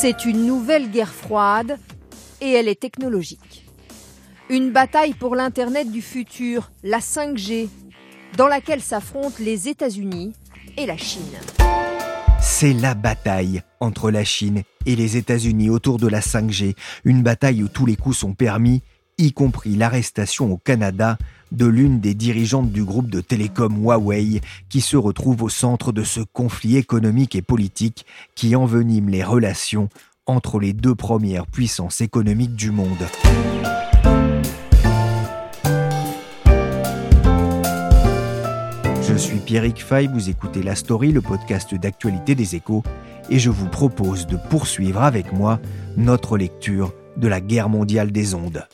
C'est une nouvelle guerre froide et elle est technologique. Une bataille pour l'Internet du futur, la 5G, dans laquelle s'affrontent les États-Unis et la Chine. C'est la bataille entre la Chine et les États-Unis autour de la 5G, une bataille où tous les coups sont permis, y compris l'arrestation au Canada de l'une des dirigeantes du groupe de télécom Huawei qui se retrouve au centre de ce conflit économique et politique qui envenime les relations entre les deux premières puissances économiques du monde. Je suis Pierrick Fay, vous écoutez La Story, le podcast d'actualité des échos, et je vous propose de poursuivre avec moi notre lecture de la guerre mondiale des ondes.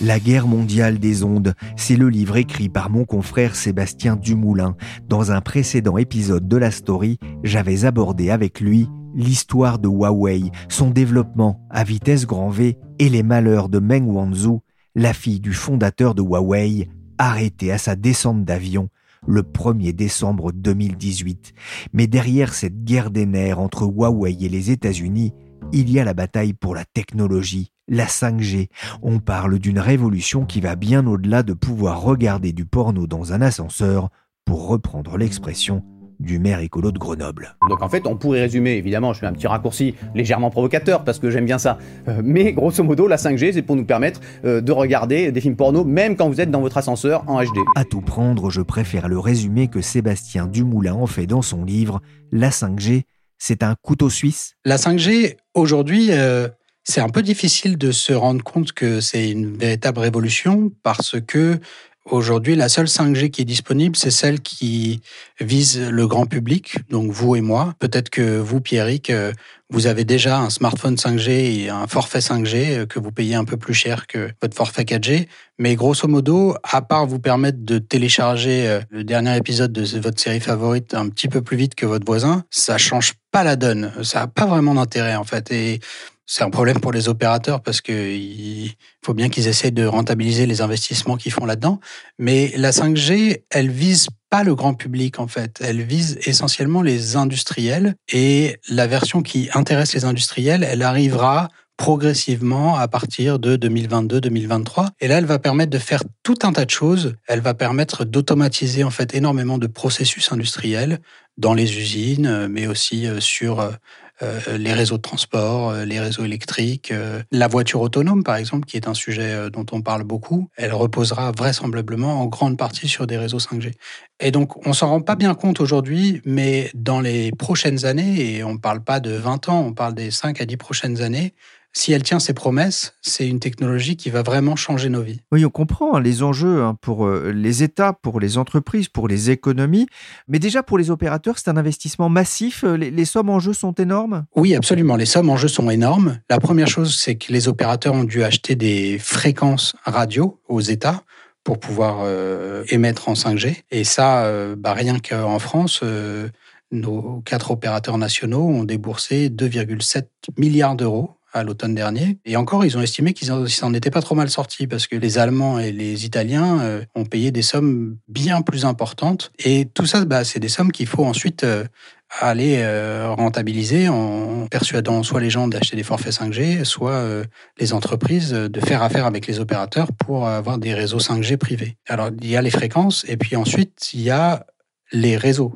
La guerre mondiale des ondes, c'est le livre écrit par mon confrère Sébastien Dumoulin. Dans un précédent épisode de la story, j'avais abordé avec lui l'histoire de Huawei, son développement à vitesse grand V et les malheurs de Meng Wanzhou, la fille du fondateur de Huawei, arrêtée à sa descente d'avion le 1er décembre 2018. Mais derrière cette guerre des nerfs entre Huawei et les États-Unis, il y a la bataille pour la technologie, la 5G. On parle d'une révolution qui va bien au-delà de pouvoir regarder du porno dans un ascenseur, pour reprendre l'expression du maire écolo de Grenoble. Donc en fait, on pourrait résumer, évidemment, je fais un petit raccourci légèrement provocateur parce que j'aime bien ça, Euh, mais grosso modo, la 5G, c'est pour nous permettre euh, de regarder des films porno même quand vous êtes dans votre ascenseur en HD. À tout prendre, je préfère le résumé que Sébastien Dumoulin en fait dans son livre La 5G, c'est un couteau suisse La 5G, aujourd'hui, euh, c'est un peu difficile de se rendre compte que c'est une véritable révolution parce que aujourd'hui, la seule 5G qui est disponible, c'est celle qui vise le grand public, donc vous et moi. Peut-être que vous, Pierrick, euh, vous avez déjà un smartphone 5G et un forfait 5G euh, que vous payez un peu plus cher que votre forfait 4G. Mais grosso modo, à part vous permettre de télécharger euh, le dernier épisode de votre série favorite un petit peu plus vite que votre voisin, ça change pas la donne. Ça n'a pas vraiment d'intérêt en fait. Et c'est un problème pour les opérateurs parce que il faut bien qu'ils essayent de rentabiliser les investissements qu'ils font là-dedans. Mais la 5G, elle vise pas le grand public en fait. Elle vise essentiellement les industriels et la version qui intéresse les industriels, elle arrivera progressivement à partir de 2022-2023. Et là, elle va permettre de faire tout un tas de choses. Elle va permettre d'automatiser en fait énormément de processus industriels dans les usines, mais aussi euh, sur euh, les réseaux de transport, euh, les réseaux électriques, euh, la voiture autonome par exemple, qui est un sujet euh, dont on parle beaucoup. Elle reposera vraisemblablement en grande partie sur des réseaux 5G. Et donc, on s'en rend pas bien compte aujourd'hui, mais dans les prochaines années, et on ne parle pas de 20 ans, on parle des 5 à 10 prochaines années, si elle tient ses promesses, c'est une technologie qui va vraiment changer nos vies. Oui, on comprend hein, les enjeux hein, pour euh, les États, pour les entreprises, pour les économies. Mais déjà pour les opérateurs, c'est un investissement massif. Euh, Les, les sommes en jeu sont énormes? Oui, absolument. Les sommes en jeu sont énormes. La première chose, c'est que les opérateurs ont dû acheter des fréquences radio aux États pour pouvoir euh, émettre en 5G. Et ça, euh, bah, rien qu'en France, euh, nos quatre opérateurs nationaux ont déboursé 2,7 milliards d'euros à l'automne dernier. Et encore, ils ont estimé qu'ils en- ils s'en étaient pas trop mal sortis parce que les Allemands et les Italiens euh, ont payé des sommes bien plus importantes. Et tout ça, bah, c'est des sommes qu'il faut ensuite euh, aller euh, rentabiliser en persuadant soit les gens d'acheter des forfaits 5G, soit les entreprises de faire affaire avec les opérateurs pour avoir des réseaux 5G privés. Alors, il y a les fréquences et puis ensuite, il y a les réseaux.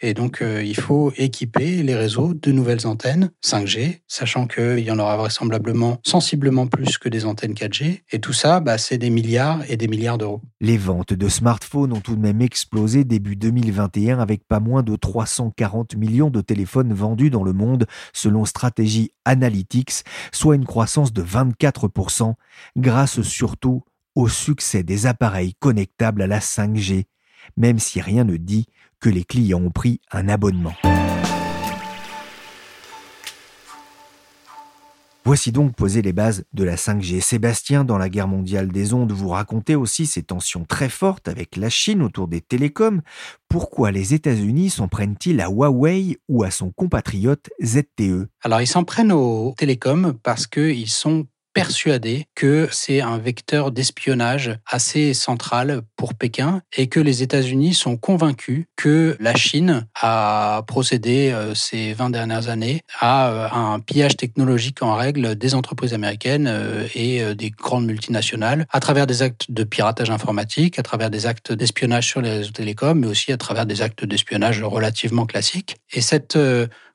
Et donc, euh, il faut équiper les réseaux de nouvelles antennes 5G, sachant qu'il y en aura vraisemblablement sensiblement plus que des antennes 4G. Et tout ça, bah, c'est des milliards et des milliards d'euros. Les ventes de smartphones ont tout de même explosé début 2021 avec pas moins de 340 millions de téléphones vendus dans le monde selon Stratégie Analytics, soit une croissance de 24%, grâce surtout au succès des appareils connectables à la 5G, même si rien ne dit que les clients ont pris un abonnement. Voici donc posé les bases de la 5G. Sébastien, dans la guerre mondiale des ondes, vous racontez aussi ces tensions très fortes avec la Chine autour des télécoms. Pourquoi les États-Unis s'en prennent-ils à Huawei ou à son compatriote ZTE Alors ils s'en prennent aux télécoms parce qu'ils sont persuadé que c'est un vecteur d'espionnage assez central pour Pékin et que les États-Unis sont convaincus que la Chine a procédé euh, ces 20 dernières années à euh, un pillage technologique en règle des entreprises américaines euh, et des grandes multinationales à travers des actes de piratage informatique, à travers des actes d'espionnage sur les réseaux télécoms, mais aussi à travers des actes d'espionnage relativement classiques. Et cette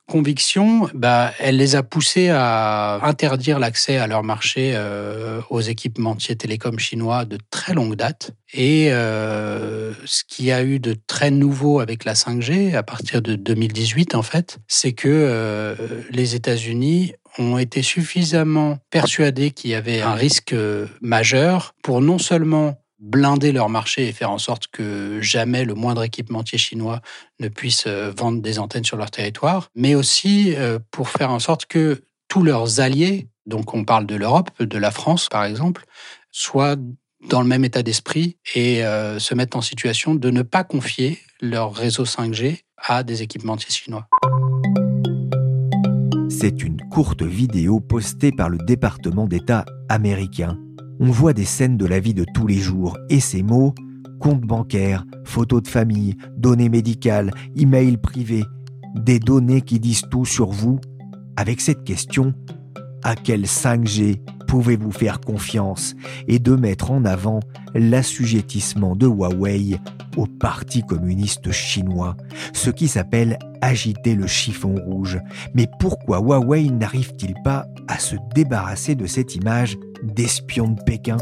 conviction, bah, elle les a poussés à interdire l'accès à leur marché euh, aux équipementiers télécoms chinois de très longue date. Et euh, ce qui a eu de très nouveau avec la 5G, à partir de 2018 en fait, c'est que euh, les États-Unis ont été suffisamment persuadés qu'il y avait un risque majeur pour non seulement blinder leur marché et faire en sorte que jamais le moindre équipementier chinois ne puisse euh, vendre des antennes sur leur territoire, mais aussi euh, pour faire en sorte que tous leurs alliés, donc on parle de l'Europe, de la France par exemple, soient dans le même état d'esprit et euh, se mettent en situation de ne pas confier leur réseau 5G à des équipementiers chinois. C'est une courte vidéo postée par le département d'État américain on voit des scènes de la vie de tous les jours et ces mots compte bancaire, photos de famille, données médicales, email privé, des données qui disent tout sur vous. Avec cette question, à quel 5G pouvez-vous faire confiance et de mettre en avant l'assujettissement de Huawei au Parti communiste chinois, ce qui s'appelle agiter le chiffon rouge. Mais pourquoi Huawei n'arrive-t-il pas à se débarrasser de cette image d'espion de Pékin?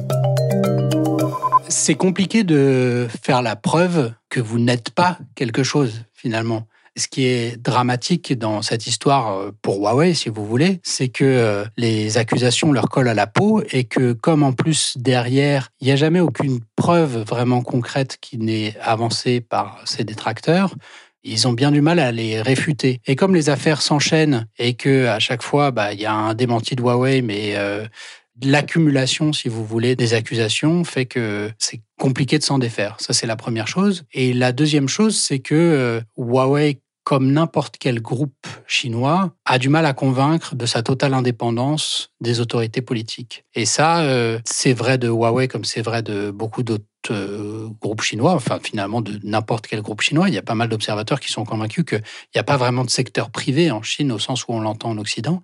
C'est compliqué de faire la preuve que vous n'êtes pas quelque chose finalement. Ce qui est dramatique dans cette histoire euh, pour Huawei, si vous voulez, c'est que euh, les accusations leur collent à la peau et que comme en plus derrière, il n'y a jamais aucune preuve vraiment concrète qui n'est avancée par ces détracteurs, ils ont bien du mal à les réfuter. Et comme les affaires s'enchaînent et que à chaque fois, bah, il y a un démenti de Huawei, mais euh, l'accumulation, si vous voulez, des accusations fait que c'est compliqué de s'en défaire. Ça, c'est la première chose. Et la deuxième chose, c'est que euh, Huawei, comme n'importe quel groupe chinois, a du mal à convaincre de sa totale indépendance des autorités politiques. Et ça, euh, c'est vrai de Huawei comme c'est vrai de beaucoup d'autres euh, groupes chinois, enfin finalement de n'importe quel groupe chinois. Il y a pas mal d'observateurs qui sont convaincus qu'il n'y a pas vraiment de secteur privé en Chine au sens où on l'entend en Occident.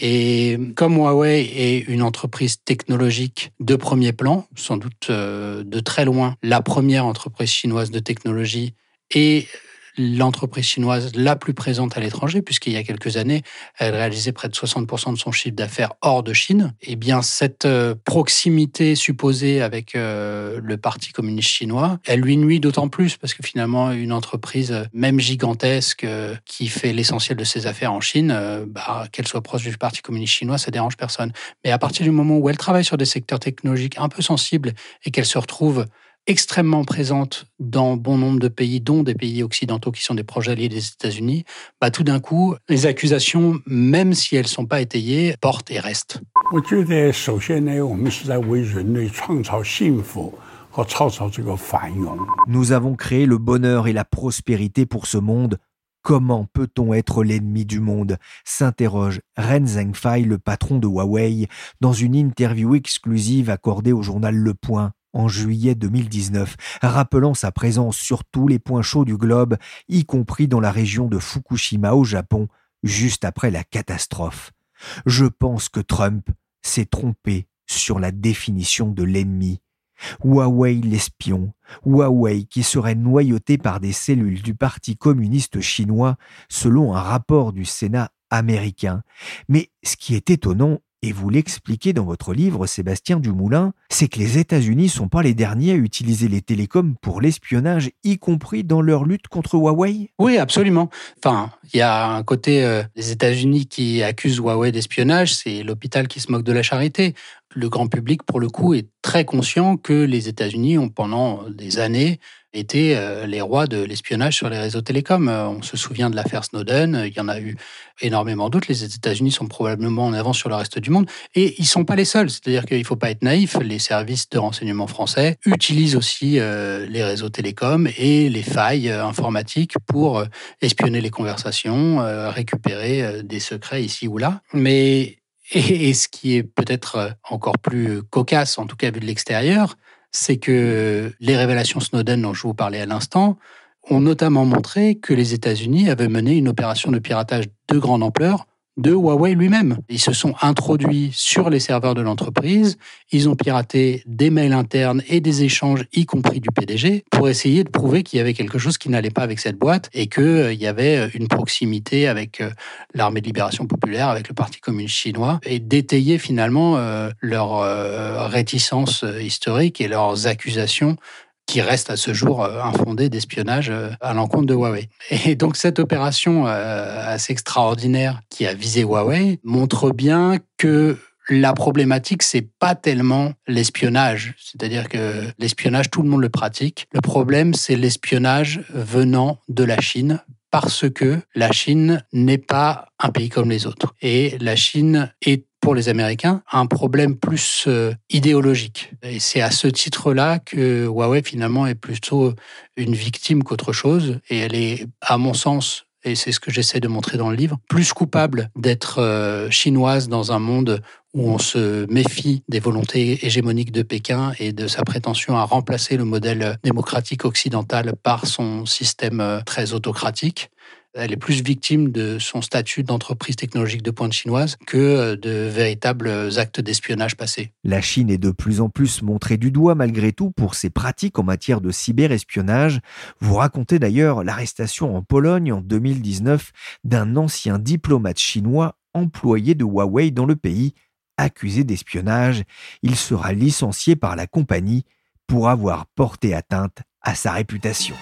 Et comme Huawei est une entreprise technologique de premier plan, sans doute euh, de très loin la première entreprise chinoise de technologie et l'entreprise chinoise la plus présente à l'étranger, puisqu'il y a quelques années, elle réalisait près de 60% de son chiffre d'affaires hors de Chine. Eh bien, cette euh, proximité supposée avec euh, le Parti communiste chinois, elle lui nuit d'autant plus, parce que finalement, une entreprise, même gigantesque, euh, qui fait l'essentiel de ses affaires en Chine, bah, qu'elle soit proche du Parti communiste chinois, ça dérange personne. Mais à partir du moment où elle travaille sur des secteurs technologiques un peu sensibles et qu'elle se retrouve extrêmement présente dans bon nombre de pays, dont des pays occidentaux qui sont des projets alliés des États-Unis, bah, tout d'un coup, les accusations, même si elles ne sont pas étayées, portent et restent. Nous avons créé le bonheur et la prospérité pour ce monde. Comment peut-on être l'ennemi du monde? s'interroge Ren Zhengfei, le patron de Huawei, dans une interview exclusive accordée au journal Le Point en juillet 2019, rappelant sa présence sur tous les points chauds du globe, y compris dans la région de Fukushima au Japon, juste après la catastrophe. Je pense que Trump s'est trompé sur la définition de l'ennemi. Huawei l'espion, Huawei qui serait noyauté par des cellules du Parti communiste chinois selon un rapport du Sénat américain. Mais ce qui est étonnant, et vous l'expliquez dans votre livre, Sébastien Dumoulin, c'est que les États-Unis sont pas les derniers à utiliser les télécoms pour l'espionnage, y compris dans leur lutte contre Huawei? Oui, absolument. Enfin, il y a un côté euh, des États-Unis qui accusent Huawei d'espionnage, c'est l'hôpital qui se moque de la charité. Le grand public, pour le coup, est très conscient que les États-Unis ont pendant des années étaient euh, les rois de l'espionnage sur les réseaux télécoms. Euh, on se souvient de l'affaire Snowden, il y en a eu énormément d'autres. Les États-Unis sont probablement en avance sur le reste du monde et ils sont pas les seuls. C'est-à-dire qu'il ne faut pas être naïf. Les services de renseignement français utilisent aussi euh, les réseaux télécoms et les failles informatiques pour espionner les conversations, récupérer des secrets ici ou là. Mais et ce qui est peut-être encore plus cocasse, en tout cas vu de l'extérieur, c'est que les révélations Snowden dont je vous parlais à l'instant ont notamment montré que les États-Unis avaient mené une opération de piratage de grande ampleur de Huawei lui-même. Ils se sont introduits sur les serveurs de l'entreprise, ils ont piraté des mails internes et des échanges, y compris du PDG, pour essayer de prouver qu'il y avait quelque chose qui n'allait pas avec cette boîte et qu'il euh, y avait euh, une proximité avec euh, l'armée de libération populaire, avec le Parti communiste chinois, et d'étayer finalement leur réticence historique et leurs accusations qui reste à ce jour euh, infondé d'espionnage euh, à l'encontre de Huawei. Et donc cette opération euh, assez extraordinaire qui a visé Huawei montre bien que la problématique, c'est pas tellement l'espionnage. C'est-à-dire que l'espionnage, tout le monde le pratique. Le problème, c'est l'espionnage venant de la Chine parce que la Chine n'est pas un pays comme les autres. Et la Chine est pour les Américains un problème plus euh, idéologique. Et c'est à ce titre-là que Huawei finalement est plutôt une victime qu'autre chose. Et elle est, à mon sens, et c'est ce que j'essaie de montrer dans le livre, plus coupable d'être euh, chinoise dans un monde où on se méfie des volontés hégémoniques de Pékin et de sa prétention à remplacer le modèle démocratique occidental par son système euh, très autocratique elle est plus victime de son statut d'entreprise technologique de pointe chinoise que euh, de véritables actes d'espionnage passés. La Chine est de plus en plus montrée du doigt malgré tout pour ses pratiques en matière de cyberespionnage. Vous racontez d'ailleurs l'arrestation en Pologne en 2019 d'un ancien diplomate chinois employé de Huawei dans le pays, accusé d'espionnage. Il sera licencié par la compagnie pour avoir porté atteinte à sa réputation.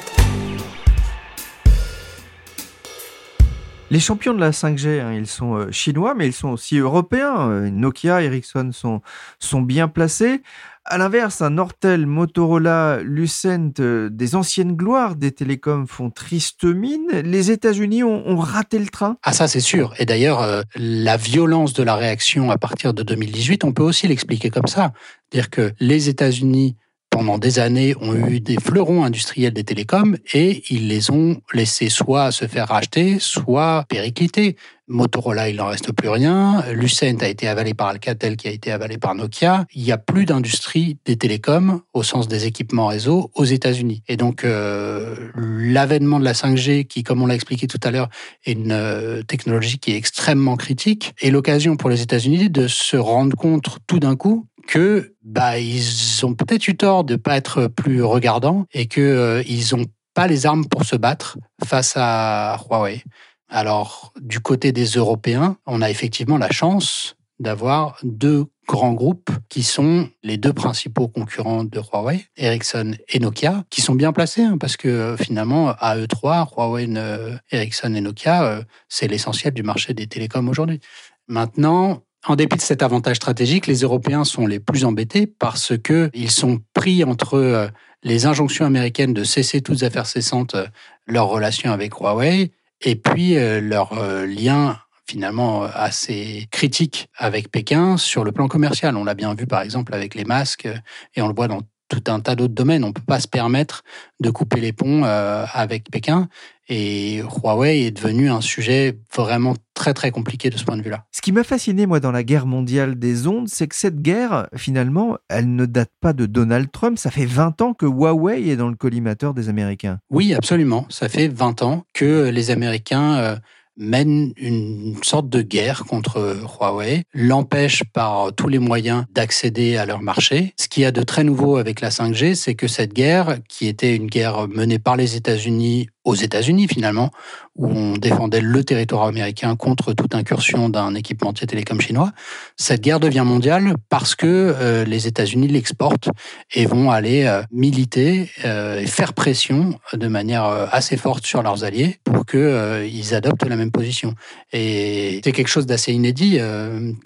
Les champions de la 5G, hein, ils sont euh, chinois, mais ils sont aussi européens. Euh, Nokia, Ericsson sont, sont bien placés. À l'inverse, un Nortel, Motorola, Lucent, euh, des anciennes gloires des télécoms font triste mine. Les États-Unis ont, raté le train. Ah ça c'est sûr. Et d'ailleurs, la violence de la réaction à partir de 2018, on peut aussi l'expliquer comme ça. Dire que les États-Unis pendant des années, ont eu des fleurons industriels des télécoms et ils les ont laissés soit se faire racheter, soit péricliter. Motorola, il n'en reste plus rien. Lucent a été avalé par Alcatel, qui a été avalé par Nokia. Il n'y a plus d'industrie des télécoms, au sens des équipements réseau, aux États-Unis. Et donc, euh, l'avènement de la 5G, qui, comme on l'a expliqué tout à l'heure, est une euh, technologie qui est extrêmement critique, est l'occasion pour les États-Unis de se rendre compte tout d'un coup que bah ils ont peut-être eu tort de pas être plus regardants et que euh, ils ont pas les armes pour se battre face à Huawei. Alors du côté des Européens, on a effectivement la chance d'avoir deux grands groupes qui sont les deux principaux concurrents de Huawei, Ericsson et Nokia, qui sont bien placés hein, parce que euh, finalement, à eux trois, Huawei, euh, Ericsson et Nokia, c'est l'essentiel du marché des télécoms aujourd'hui. Maintenant, en dépit de cet avantage stratégique, les Européens sont les plus embêtés parce que ils sont pris entre euh, les injonctions américaines de cesser toutes affaires cessantes euh, leurs relations avec Huawei et puis euh, leur lien finalement assez critique avec Pékin sur le plan commercial. On l'a bien vu par exemple avec les masques et on le voit dans tout un tas d'autres domaines. On ne peut pas se permettre de couper les ponts avec Pékin. Et Huawei est devenu un sujet vraiment très très compliqué de ce point de vue-là. Ce qui m'a fasciné moi dans la guerre mondiale des ondes, c'est que cette guerre, finalement, elle ne date pas de Donald Trump. Ça fait 20 ans que Huawei est dans le collimateur des Américains. Oui, absolument. Ça fait 20 ans que les Américains euh, mène une sorte de guerre contre Huawei, l'empêche par tous les moyens d'accéder à leur marché. Ce qui y a de très nouveau avec la 5G, c'est que cette guerre, qui était une guerre menée par les États-Unis aux États-Unis finalement, où on défendait le territoire américain contre toute incursion d'un équipementier télécom chinois. Cette guerre devient mondiale parce que euh, les États-Unis l'exportent et vont aller euh, militer euh, et faire pression de manière assez forte sur leurs alliés pour qu'ils adoptent la même position. Et c'est quelque chose d'assez inédit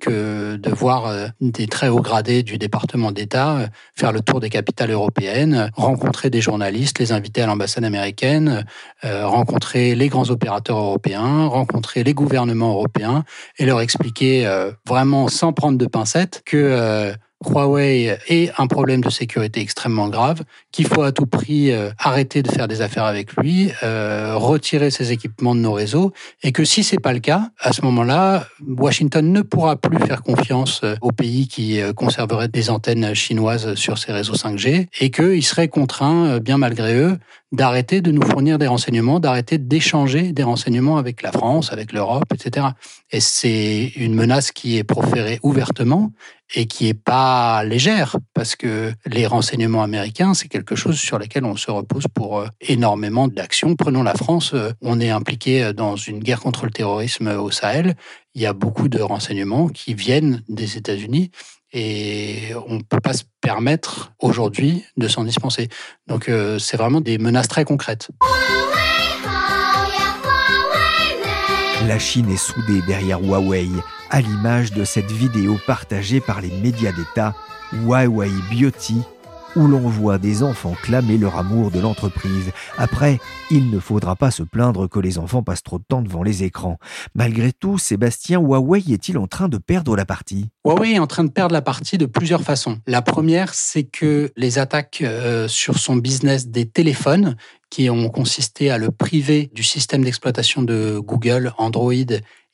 que de voir des très hauts gradés du département d'État faire le tour des capitales européennes, rencontrer des journalistes, les inviter à l'ambassade américaine, rencontrer les grands opérateurs européens, rencontrer les gouvernements européens et leur expliquer euh, vraiment sans prendre de pincettes que euh, Huawei est un problème de sécurité extrêmement grave, qu'il faut à tout prix euh, arrêter de faire des affaires avec lui, retirer ses équipements de nos réseaux, et que si c'est pas le cas, à ce moment-là, Washington ne pourra plus faire confiance aux pays qui conserveraient des antennes chinoises sur ses réseaux 5G, et qu'il serait contraint, bien malgré eux, d'arrêter de nous fournir des renseignements, d'arrêter d'échanger des renseignements avec la France, avec l'Europe, etc. Et c'est une menace qui est proférée ouvertement et qui est pas légère parce que les renseignements américains, c'est quelque chose sur lequel on se repose pour euh, énormément d'actions. Prenons la France, euh, on est impliqué dans une guerre contre le terrorisme au Sahel. Il y a beaucoup de renseignements qui viennent des États-Unis et on ne peut pas se permettre aujourd'hui de s'en dispenser. Donc euh, c'est vraiment des menaces très concrètes. La Chine est soudée derrière Huawei, à l'image de cette vidéo partagée par les médias d'État Huawei Beauty où l'on voit des enfants clamer leur amour de l'entreprise. Après, il ne faudra pas se plaindre que les enfants passent trop de temps devant les écrans. Malgré tout, Sébastien, Huawei est-il en train de perdre la partie? Huawei est en train de perdre la partie de plusieurs façons. La première, c'est que les attaques euh, sur son business des téléphones qui ont consisté à le priver du système d'exploitation de Google, Android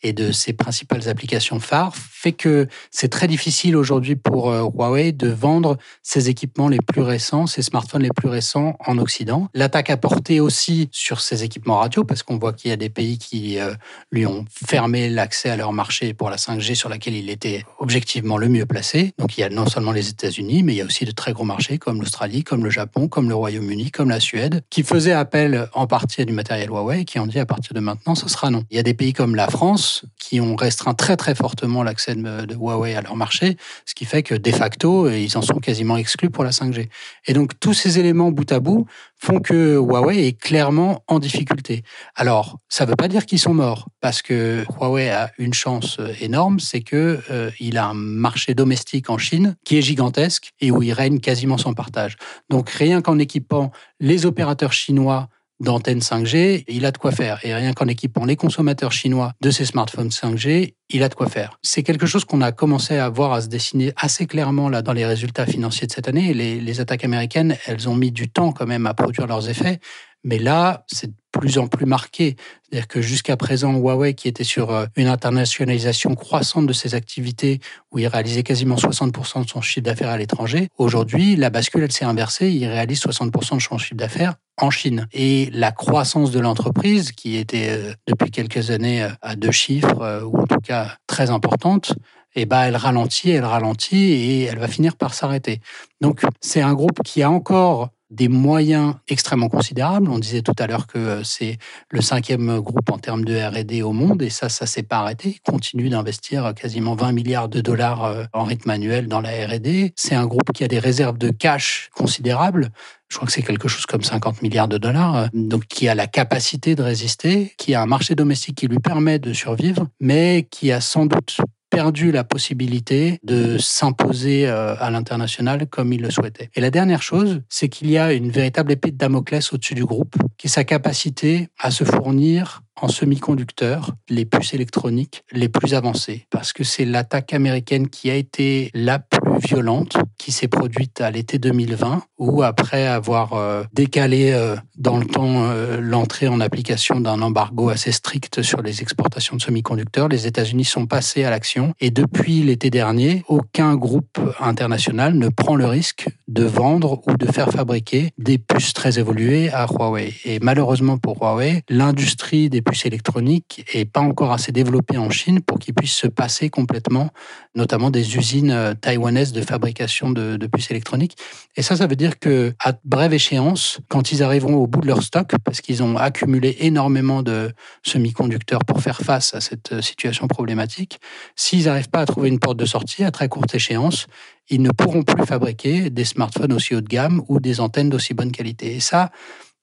et de ses principales applications phares fait que c'est très difficile aujourd'hui pour euh, Huawei de vendre ses équipements les plus récents, ses smartphones les plus récents en Occident. L'attaque a porté aussi sur ses équipements radio parce qu'on voit qu'il y a des pays qui euh, lui ont fermé l'accès à leur marché pour la 5G sur laquelle il était objectivement le mieux placé. Donc il y a non seulement les États-Unis, mais il y a aussi de très gros marchés comme l'Australie, comme le Japon, comme le Royaume-Uni, comme la Suède, qui faisaient appel en partie à du matériel Huawei, qui ont dit à partir de maintenant, ce sera non. Il y a des pays comme la France qui ont restreint très très fortement l'accès de, Huawei à leur marché, ce qui fait que de facto, ils en sont quasiment exclus pour la 5G. Et donc tous ces éléments bout à bout font que Huawei est clairement en difficulté. Alors, ça ne veut pas dire qu'ils sont morts, parce que Huawei a une chance énorme, c'est que euh, il a un marché domestique en Chine qui est gigantesque et où il règne quasiment sans partage. Donc rien qu'en équipant les opérateurs chinois d'antenne 5G, il a de quoi faire. Et rien qu'en équipant les consommateurs chinois de ces smartphones 5G, il a de quoi faire. C'est quelque chose qu'on a commencé à voir à se dessiner assez clairement là dans les résultats financiers de cette année. Les, attaques américaines, elles ont mis du temps quand même à produire leurs effets. Mais là, c'est plus en plus marqué. C'est-à-dire que jusqu'à présent, Huawei, qui était sur euh, une internationalisation croissante de ses activités, où il réalisait quasiment 60% de son chiffre d'affaires à l'étranger, aujourd'hui, la bascule, elle s'est inversée. Il réalise 60% de son chiffre d'affaires en Chine. Et la croissance de l'entreprise, qui était euh, depuis quelques années euh, à deux chiffres, ou en tout cas très importante, eh ben, elle ralentit, elle ralentit et elle va finir par s'arrêter. Donc, c'est un groupe qui a encore des moyens extrêmement considérables. On disait tout à l'heure que euh, c'est le cinquième groupe en termes de R&D au monde et ça, ça s'est pas arrêté. Il continue d'investir quasiment 20 milliards de dollars euh, en rythme annuel dans la R&D. C'est un groupe qui a des réserves de cash considérables. Je crois que c'est quelque chose comme 50 milliards de dollars, euh, donc qui a la capacité de résister, qui a un marché domestique qui lui permet de survivre, mais qui a sans doute perdu la possibilité de s'imposer euh, à l'international comme il le souhaitait. Et la dernière chose, c'est qu'il y a une véritable épée de Damoclès au-dessus du groupe, qui est sa capacité à se fournir en semi-conducteurs les puces électroniques les plus avancées, parce que c'est l'attaque américaine qui a été la plus violente qui s'est produite à l'été 2020, où après avoir euh, décalé euh, dans le temps euh, l'entrée en application d'un embargo assez strict sur les exportations de semi-conducteurs, les États-Unis sont passés à l'action. Et depuis l'été dernier, aucun groupe international ne prend le risque de vendre ou de faire fabriquer des puces très évoluées à Huawei. Et malheureusement pour Huawei, l'industrie des puces électroniques est pas encore assez développée en Chine pour qu'ils puissent se passer complètement, notamment des usines taïwanaises de fabrication de, puces électroniques. Et ça, ça veut dire que à brève échéance, quand ils arriveront au bout de leur stock, parce qu'ils ont accumulé énormément de semi-conducteurs pour faire face à cette euh, situation problématique, s'ils n'arrivent pas à trouver une porte de sortie à très courte échéance, ils ne pourront plus fabriquer des smartphones aussi haut de gamme ou des antennes d'aussi bonne qualité. Et ça,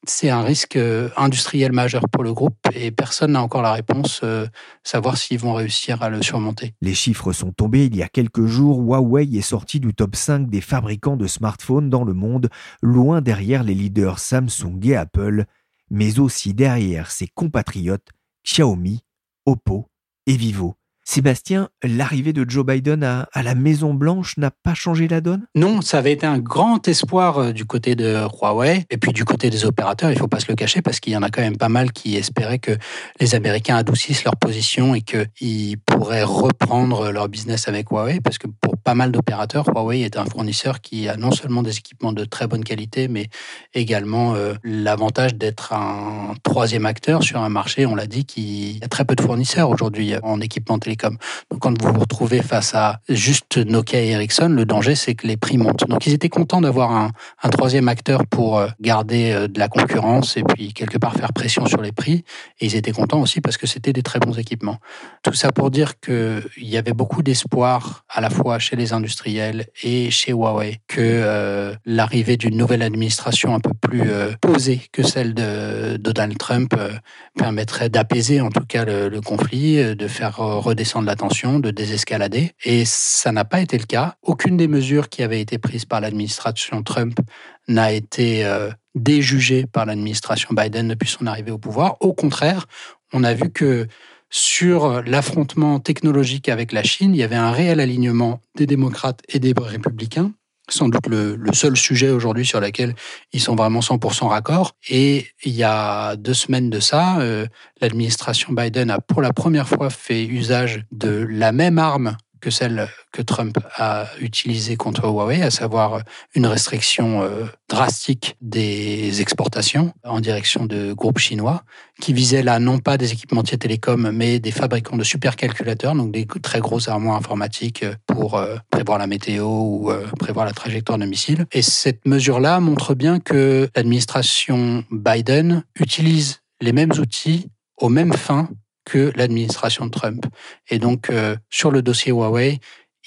c'est un risque euh, industriel majeur pour le groupe et personne n'a encore la réponse, euh, savoir s'ils vont réussir à le surmonter. Les chiffres sont tombés il y a quelques jours. Huawei est sorti du top 5 des fabricants de smartphones dans le monde, loin derrière les leaders Samsung et Apple, mais aussi derrière ses compatriotes Xiaomi, Oppo et Vivo. Sébastien, l'arrivée de Joe Biden à, la Maison Blanche n'a pas changé la donne? Non, ça avait été un grand espoir euh, du côté de Huawei et puis du côté des opérateurs, il ne faut pas se le cacher parce qu'il y en a quand même pas mal qui espéraient que les Américains adoucissent leur position et qu'ils pourraient reprendre leur business avec Huawei parce que pour pas mal d'opérateurs, Huawei est un fournisseur qui a non seulement des équipements de très bonne qualité mais également euh, l'avantage d'être un troisième acteur sur un marché, on l'a dit, qui a très peu de fournisseurs aujourd'hui en équipement télécom donc quand vous vous retrouvez face à juste Nokia et Ericsson, le danger c'est que les prix montent. Donc ils étaient contents d'avoir un, troisième acteur pour euh, garder euh, de la concurrence et puis quelque part faire pression sur les prix. Et ils étaient contents aussi parce que c'était des très bons équipements. Tout ça pour dire qu'il y avait beaucoup d'espoir à la fois chez les industriels et chez Huawei que euh, l'arrivée d'une nouvelle administration un peu plus posée que celle de Donald Trump permettrait d'apaiser en tout cas le, le conflit, de faire redescendre de l'attention, de désescalader. Et ça n'a pas été le cas. Aucune des mesures qui avaient été prises par l'administration Trump n'a été euh, déjugée par l'administration Biden depuis son arrivée au pouvoir. Au contraire, on a vu que sur l'affrontement technologique avec la Chine, il y avait un réel alignement des démocrates et des républicains sans doute le, seul sujet aujourd'hui sur lequel ils sont vraiment 100% raccord. Et il y a deux semaines de ça, euh, l'administration Biden a pour la première fois fait usage de la même arme que celle que Trump a utilisée contre Huawei, à savoir une restriction euh, drastique des exportations en direction de groupes chinois, qui visaient là non pas des équipementiers télécoms, mais des fabricants de supercalculateurs, donc des très grosses armoires informatiques pour euh, prévoir la météo ou euh, prévoir la trajectoire de missiles. Et cette mesure-là montre bien que l'administration Biden utilise les mêmes outils aux mêmes fins que l'administration Trump. Et donc, euh, sur le dossier Huawei,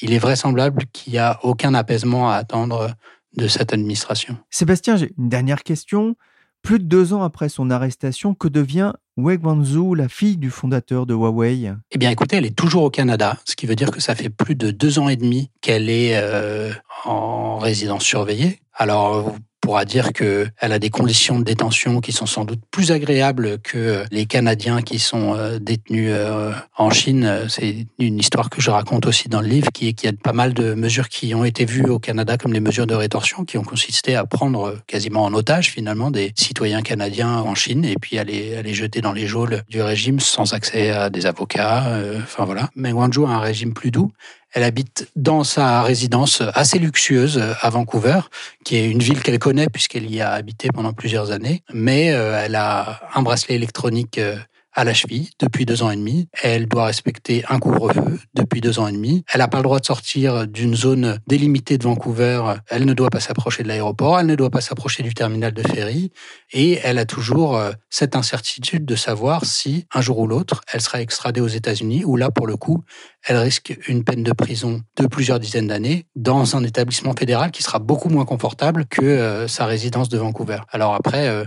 il est vraisemblable qu'il n'y a aucun apaisement à attendre de cette administration. Sébastien, j'ai une dernière question. Plus de deux ans après son arrestation, que devient Wei Guangzhou, la fille du fondateur de Huawei? Eh bien, écoutez, elle est toujours au Canada, ce qui veut dire que ça fait plus de deux ans et demi qu'elle est euh, en résidence surveillée. Alors, pourra dire qu'elle a des conditions de détention qui sont sans doute plus agréables que les Canadiens qui sont euh, détenus euh, en Chine. C'est une histoire que je raconte aussi dans le livre, qui est qu'il y a pas mal de mesures qui ont été vues au Canada comme des mesures de rétorsion, qui ont consisté à prendre quasiment en otage finalement des citoyens canadiens en Chine et puis à les, jeter dans les geôles du régime sans accès à des avocats. Euh, enfin voilà. Mais Guangzhou a un régime plus doux. Elle habite dans sa résidence assez luxueuse à Vancouver, qui est une ville qu'elle connaît puisqu'elle y a habité pendant plusieurs années. Mais euh, elle a un bracelet électronique euh, à la cheville depuis deux ans et demi. Elle doit respecter un couvre-feu depuis deux ans et demi. Elle n'a pas le droit de sortir d'une zone délimitée de Vancouver. Elle ne doit pas s'approcher de l'aéroport. Elle ne doit pas s'approcher du terminal de ferry. Et elle a toujours euh, cette incertitude de savoir si, un jour ou l'autre, elle sera extradée aux États-Unis, où là, pour le coup, elle risque une peine de prison de plusieurs dizaines d'années dans un établissement fédéral qui sera beaucoup moins confortable que euh, sa résidence de Vancouver. Alors après, euh,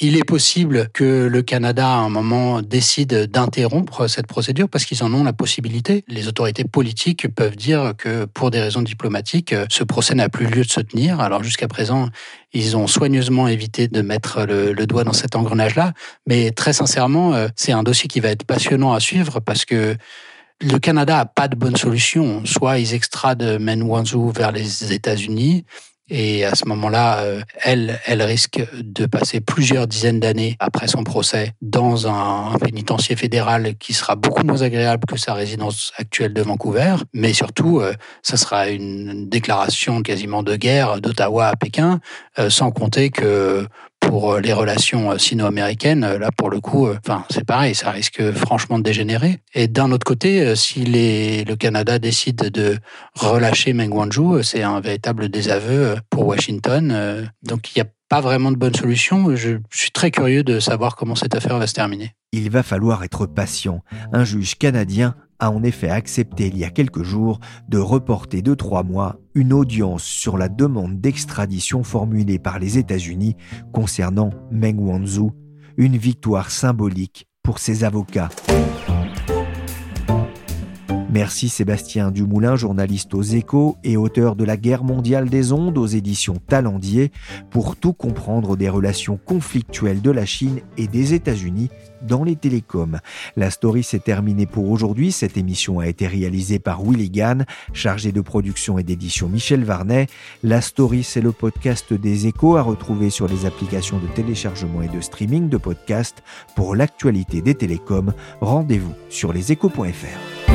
il est possible que le Canada, à un moment, décide d'interrompre cette procédure parce qu'ils en ont la possibilité. Les autorités politiques peuvent dire que, pour des raisons diplomatiques, ce procès n'a plus lieu de se tenir. Alors jusqu'à présent, ils ont soigneusement évité de mettre le, doigt dans cet engrenage-là. Mais très sincèrement, euh, c'est un dossier qui va être passionnant à suivre parce que le Canada a pas de bonne solution. Soit ils extradent Meng Wanzhou vers les États-Unis, et à ce moment-là, euh, elle, elle risque de passer plusieurs dizaines d'années après son procès dans un, pénitencier fédéral qui sera beaucoup moins agréable que sa résidence actuelle de Vancouver. Mais surtout, euh, ça sera une déclaration quasiment de guerre d'Ottawa à Pékin, euh, sans compter que pour euh, les relations euh, sino-américaines, euh, là pour le coup, enfin c'est pareil, ça risque franchement de dégénérer. Et d'un autre côté, si le Canada décide de relâcher Meng Wanzhou, c'est un véritable désaveu pour Washington. Donc il n'y a pas vraiment de bonne solution. Je suis très curieux de savoir comment cette affaire va se terminer. Il va falloir être patient. Un juge canadien a en effet accepté il y a quelques jours de reporter de trois mois une audience sur la demande d'extradition formulée par les États-Unis concernant Meng Wanzhou, une victoire symbolique pour ses avocats. Merci Sébastien Dumoulin, journaliste aux échos et auteur de La guerre mondiale des ondes aux éditions Talendier, pour tout comprendre des relations conflictuelles de la Chine et des États-Unis dans les télécoms. La story s'est terminée pour aujourd'hui. Cette émission a été réalisée par Willy Gann, chargé de production et d'édition Michel Varnet. La story, c'est le podcast des échos à retrouver sur les applications de téléchargement et de streaming de podcasts. Pour l'actualité des télécoms, rendez-vous sur leséchos.fr.